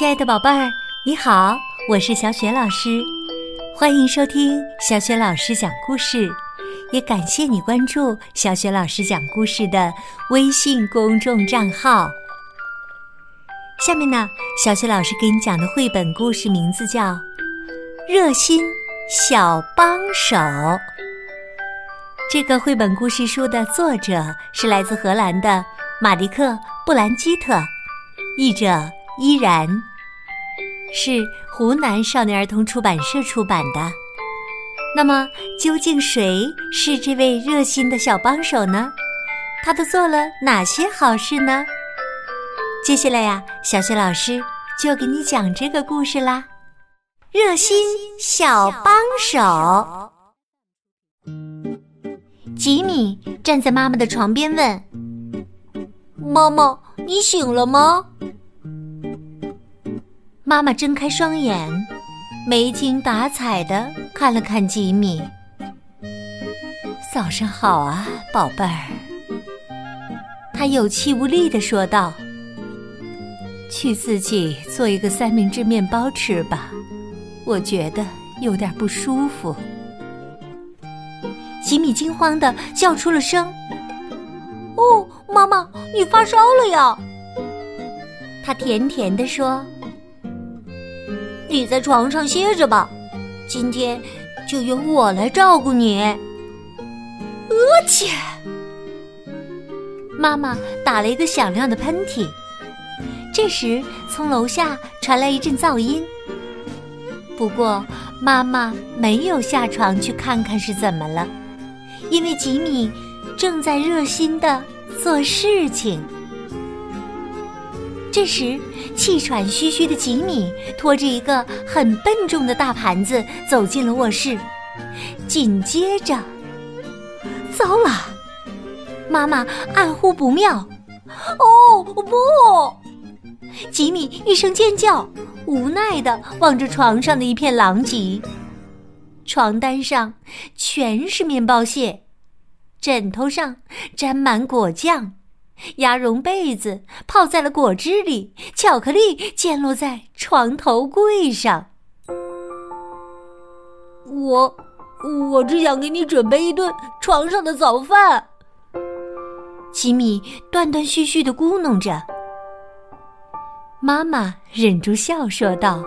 亲爱的宝贝儿，你好，我是小雪老师，欢迎收听小雪老师讲故事，也感谢你关注小雪老师讲故事的微信公众账号。下面呢，小雪老师给你讲的绘本故事名字叫《热心小帮手》。这个绘本故事书的作者是来自荷兰的马迪克·布兰基特，译者依然，是湖南少年儿童出版社出版的。那么，究竟谁是这位热心的小帮手呢？他都做了哪些好事呢？接下来呀，小雪老师就给你讲这个故事啦。热心小帮手。吉米站在妈妈的床边问：“妈妈，你醒了吗？”妈妈睁开双眼，没精打采的看了看吉米。“早上好啊，宝贝儿。”他有气无力的说道。“去自己做一个三明治面包吃吧，我觉得有点不舒服。”吉米惊慌的叫出了声：“哦，妈妈，你发烧了呀！”他甜甜的说：“你在床上歇着吧，今天就由我来照顾你。”呃切！妈妈打了一个响亮的喷嚏。这时，从楼下传来一阵噪音。不过，妈妈没有下床去看看是怎么了。因为吉米正在热心的做事情。这时，气喘吁吁的吉米拖着一个很笨重的大盘子走进了卧室。紧接着，糟了！妈妈暗呼不妙。哦不！吉米一声尖叫，无奈的望着床上的一片狼藉。床单上全是面包屑，枕头上沾满果酱，鸭绒被子泡在了果汁里，巧克力溅落在床头柜上。我，我只想给你准备一顿床上的早饭。吉米断断续续的咕哝着。妈妈忍住笑说道：“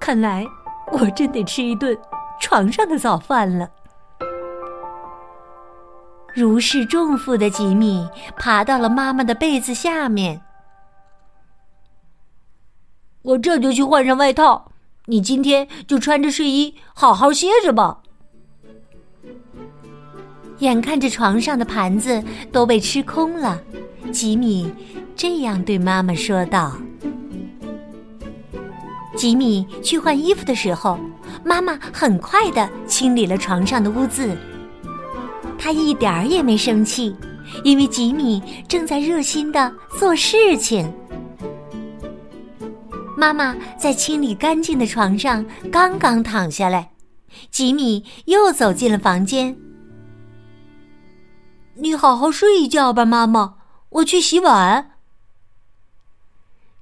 看来。”我真得吃一顿床上的早饭了。如释重负的吉米爬到了妈妈的被子下面。我这就去换上外套，你今天就穿着睡衣好好歇着吧。眼看着床上的盘子都被吃空了，吉米这样对妈妈说道。吉米去换衣服的时候，妈妈很快的清理了床上的污渍。他一点儿也没生气，因为吉米正在热心的做事情。妈妈在清理干净的床上刚刚躺下来，吉米又走进了房间。你好好睡一觉吧，妈妈，我去洗碗。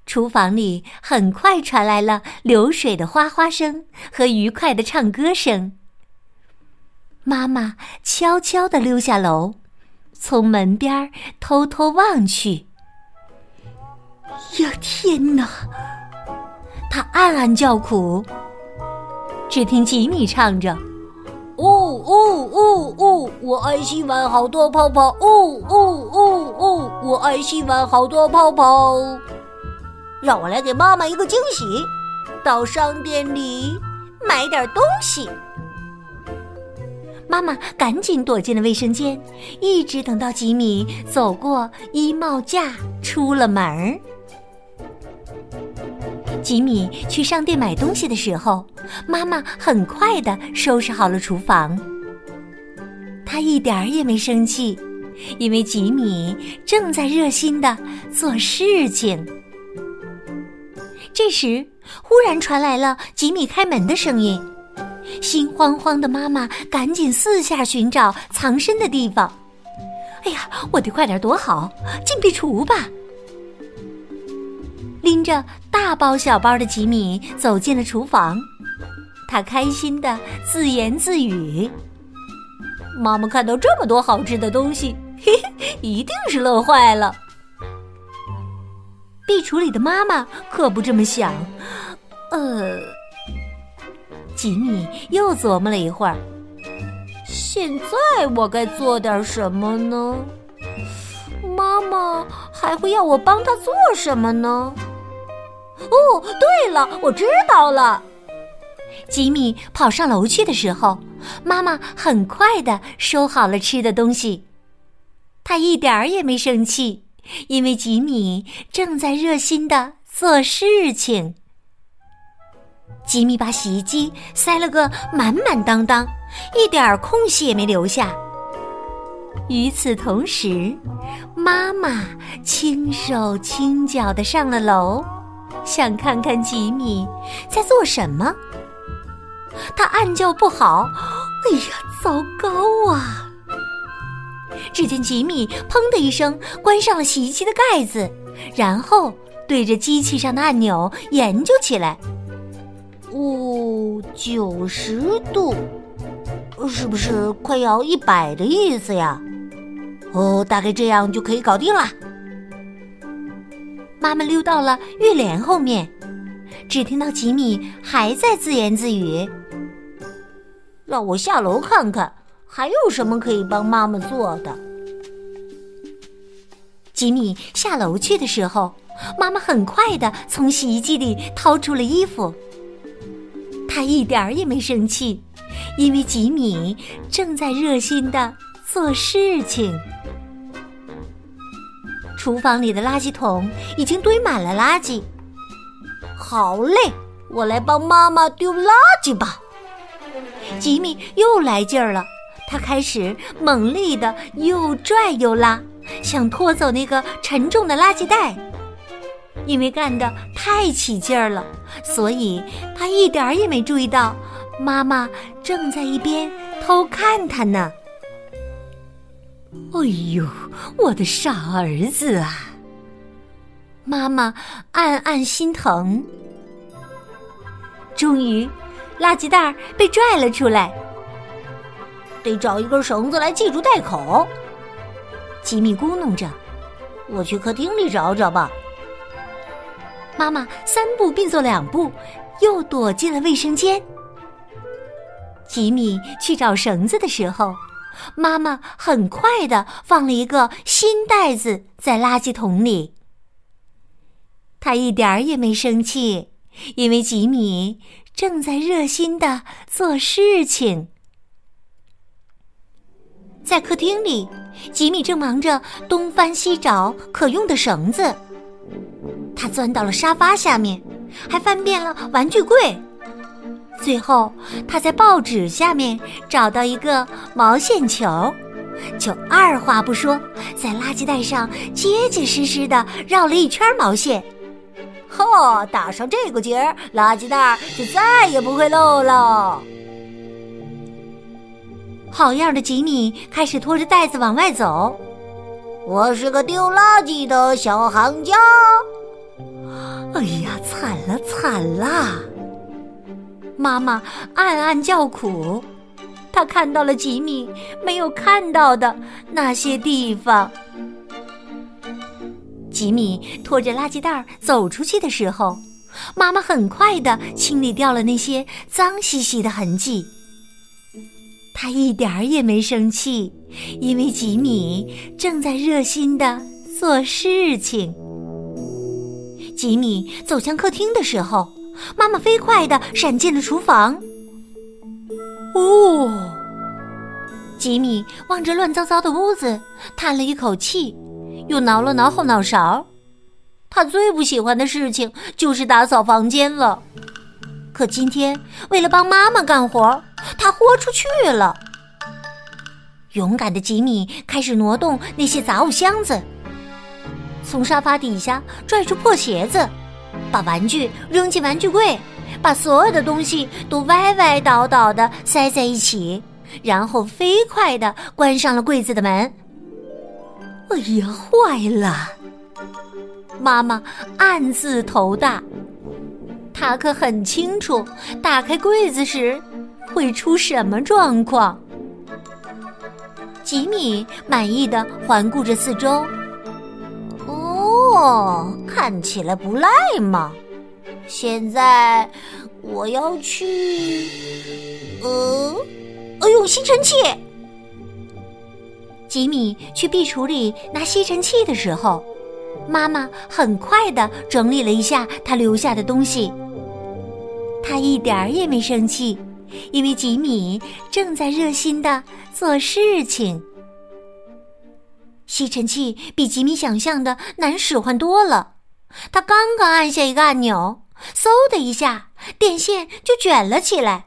厨房里很快传来了流水的哗哗声和愉快的唱歌声。妈妈悄悄地溜下楼，从门边偷偷望去。呀，天哪！她暗暗叫苦。只听吉米唱着：“哦哦哦哦，我爱洗碗，好多泡泡。哦哦哦哦，我爱洗碗，好多泡泡。”让我来给妈妈一个惊喜，到商店里买点东西。妈妈赶紧躲进了卫生间，一直等到吉米走过衣帽架出了门儿。吉米去商店买东西的时候，妈妈很快的收拾好了厨房。她一点儿也没生气，因为吉米正在热心的做事情。这时，忽然传来了吉米开门的声音。心慌慌的妈妈赶紧四下寻找藏身的地方。哎呀，我得快点躲好，进壁橱吧！拎着大包小包的吉米走进了厨房，他开心的自言自语：“妈妈看到这么多好吃的东西，嘿嘿，一定是乐坏了。”壁橱里的妈妈可不这么想。呃，吉米又琢磨了一会儿。现在我该做点什么呢？妈妈还会要我帮她做什么呢？哦，对了，我知道了。吉米跑上楼去的时候，妈妈很快的收好了吃的东西。他一点儿也没生气，因为吉米正在热心的做事情。吉米把洗衣机塞了个满满当当，一点空隙也没留下。与此同时，妈妈轻手轻脚的上了楼，想看看吉米在做什么。他暗叫不好：“哎呀，糟糕啊！”只见吉米“砰”的一声关上了洗衣机的盖子，然后对着机器上的按钮研究起来。哦，九十度，是不是快要一百的意思呀？哦，大概这样就可以搞定了。妈妈溜到了浴帘后面，只听到吉米还在自言自语：“让我下楼看看，还有什么可以帮妈妈做的。”吉米下楼去的时候，妈妈很快的从洗衣机里掏出了衣服。他一点儿也没生气，因为吉米正在热心的做事情。厨房里的垃圾桶已经堆满了垃圾。好嘞，我来帮妈妈丢垃圾吧。吉米又来劲儿了，他开始猛力的又拽又拉，想拖走那个沉重的垃圾袋。因为干得太起劲儿了，所以他一点儿也没注意到妈妈正在一边偷看他呢。哎呦，我的傻儿子啊！妈妈暗暗心疼。终于，垃圾袋被拽了出来，得找一根绳子来系住袋口。吉米咕哝着：“我去客厅里找找吧。”妈妈三步并作两步，又躲进了卫生间。吉米去找绳子的时候，妈妈很快的放了一个新袋子在垃圾桶里。他一点儿也没生气，因为吉米正在热心的做事情。在客厅里，吉米正忙着东翻西找可用的绳子。他钻到了沙发下面，还翻遍了玩具柜。最后，他在报纸下面找到一个毛线球，就二话不说，在垃圾袋上结结实实的绕了一圈毛线。嚯，打上这个结儿，垃圾袋就再也不会漏了。好样的，吉米开始拖着袋子往外走。我是个丢垃圾的小行家。哎呀，惨了惨了！妈妈暗暗叫苦，她看到了吉米没有看到的那些地方。吉米拖着垃圾袋走出去的时候，妈妈很快的清理掉了那些脏兮兮的痕迹。他一点儿也没生气，因为吉米正在热心的做事情。吉米走向客厅的时候，妈妈飞快的闪进了厨房。哦，吉米望着乱糟糟的屋子，叹了一口气，又挠了挠后脑勺。他最不喜欢的事情就是打扫房间了。可今天为了帮妈妈干活，他豁出去了。勇敢的吉米开始挪动那些杂物箱子。从沙发底下拽出破鞋子，把玩具扔进玩具柜，把所有的东西都歪歪倒倒的塞在一起，然后飞快的关上了柜子的门。哎呀，坏了！妈妈暗自头大，她可很清楚打开柜子时会出什么状况。吉米满意的环顾着四周，哦，看起来不赖嘛。现在我要去，呃，用吸尘器。吉米去壁橱里拿吸尘器的时候，妈妈很快的整理了一下他留下的东西。他一点儿也没生气，因为吉米正在热心的做事情。吸尘器比吉米想象的难使唤多了，他刚刚按下一个按钮，嗖的一下，电线就卷了起来。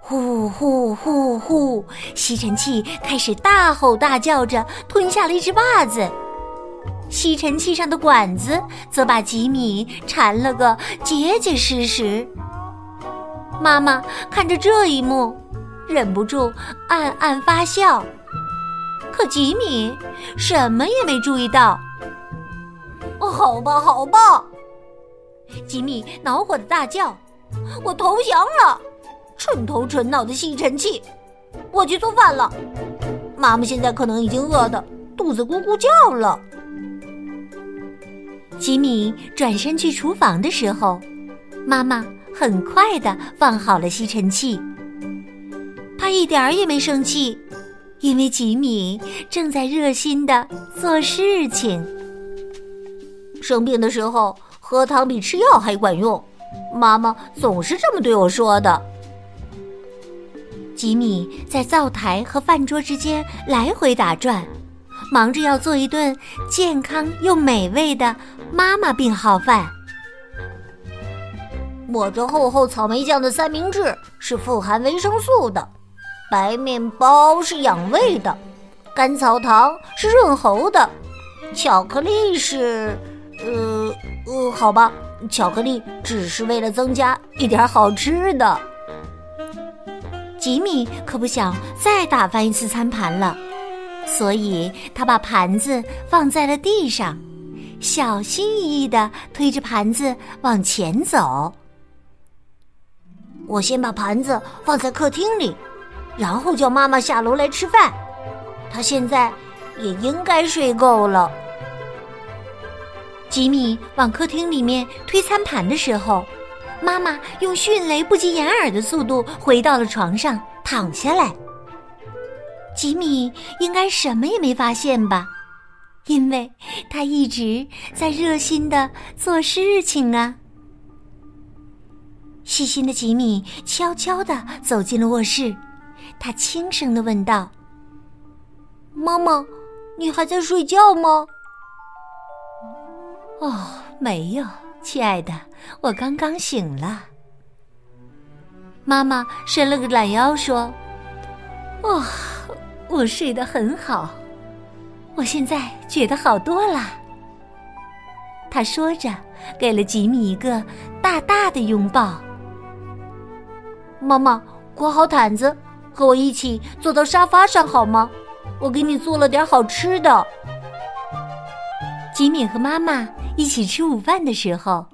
呼呼呼呼！吸尘器开始大吼大叫着，吞下了一只袜子。吸尘器上的管子则把吉米缠了个结结实实。妈妈看着这一幕，忍不住暗暗发笑。可吉米什么也没注意到。哦好吧，好吧！吉米恼火的大叫：“我投降了！”蠢头蠢脑的吸尘器，我去做饭了。妈妈现在可能已经饿得肚子咕咕叫了。吉米转身去厨房的时候，妈妈很快的放好了吸尘器。他一点儿也没生气，因为吉米正在热心的做事情。生病的时候，喝汤比吃药还管用。妈妈总是这么对我说的。吉米在灶台和饭桌之间来回打转，忙着要做一顿健康又美味的妈妈病号饭。抹着厚厚草莓酱的三明治是富含维生素的，白面包是养胃的，甘草糖是润喉的，巧克力是……呃呃，好吧，巧克力只是为了增加一点好吃的。吉米可不想再打翻一次餐盘了，所以他把盘子放在了地上，小心翼翼的推着盘子往前走。我先把盘子放在客厅里，然后叫妈妈下楼来吃饭。她现在也应该睡够了。吉米往客厅里面推餐盘的时候。妈妈用迅雷不及掩耳的速度回到了床上，躺下来。吉米应该什么也没发现吧，因为他一直在热心的做事情啊。细心的吉米悄悄的走进了卧室，他轻声的问道：“妈妈，你还在睡觉吗？”“哦，没有。”亲爱的，我刚刚醒了。妈妈伸了个懒腰说：“哇，我睡得很好，我现在觉得好多了。”她说着，给了吉米一个大大的拥抱。妈妈，裹好毯子，和我一起坐到沙发上好吗？我给你做了点好吃的。吉米和妈妈一起吃午饭的时候，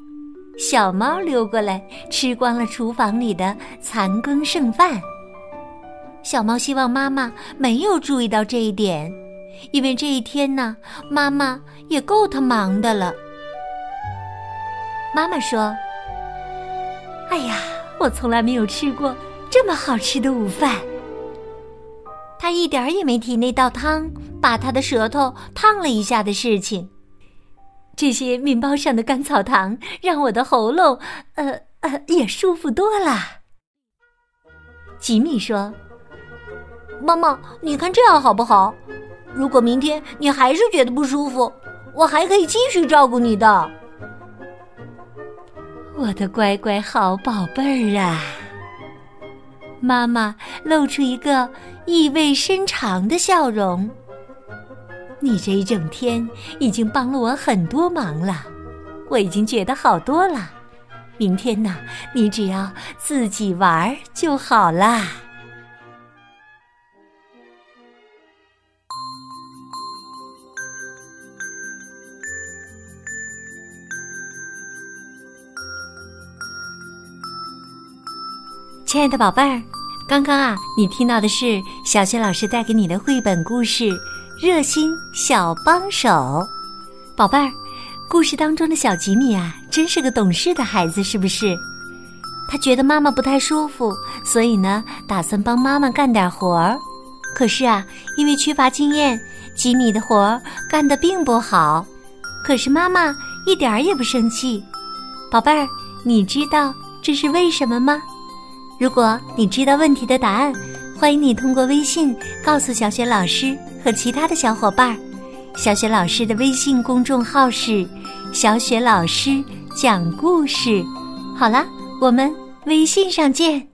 小猫溜过来吃光了厨房里的残羹剩饭。小猫希望妈妈没有注意到这一点，因为这一天呢，妈妈也够他忙的了。妈妈说：“哎呀，我从来没有吃过这么好吃的午饭。”他一点儿也没提那道汤把他的舌头烫了一下的事情。这些面包上的甘草糖让我的喉咙，呃呃，也舒服多了。吉米说：“妈妈，你看这样好不好？如果明天你还是觉得不舒服，我还可以继续照顾你的。”我的乖乖好宝贝儿啊！妈妈露出一个意味深长的笑容。你这一整天已经帮了我很多忙了，我已经觉得好多了。明天呢，你只要自己玩儿就好啦。亲爱的宝贝儿，刚刚啊，你听到的是小雪老师带给你的绘本故事《热心小帮手》。宝贝儿，故事当中的小吉米啊，真是个懂事的孩子，是不是？他觉得妈妈不太舒服，所以呢，打算帮妈妈干点活儿。可是啊，因为缺乏经验，吉米的活儿干得并不好。可是妈妈一点儿也不生气。宝贝儿，你知道这是为什么吗？如果你知道问题的答案，欢迎你通过微信告诉小雪老师和其他的小伙伴。小雪老师的微信公众号是“小雪老师讲故事”。好了，我们微信上见。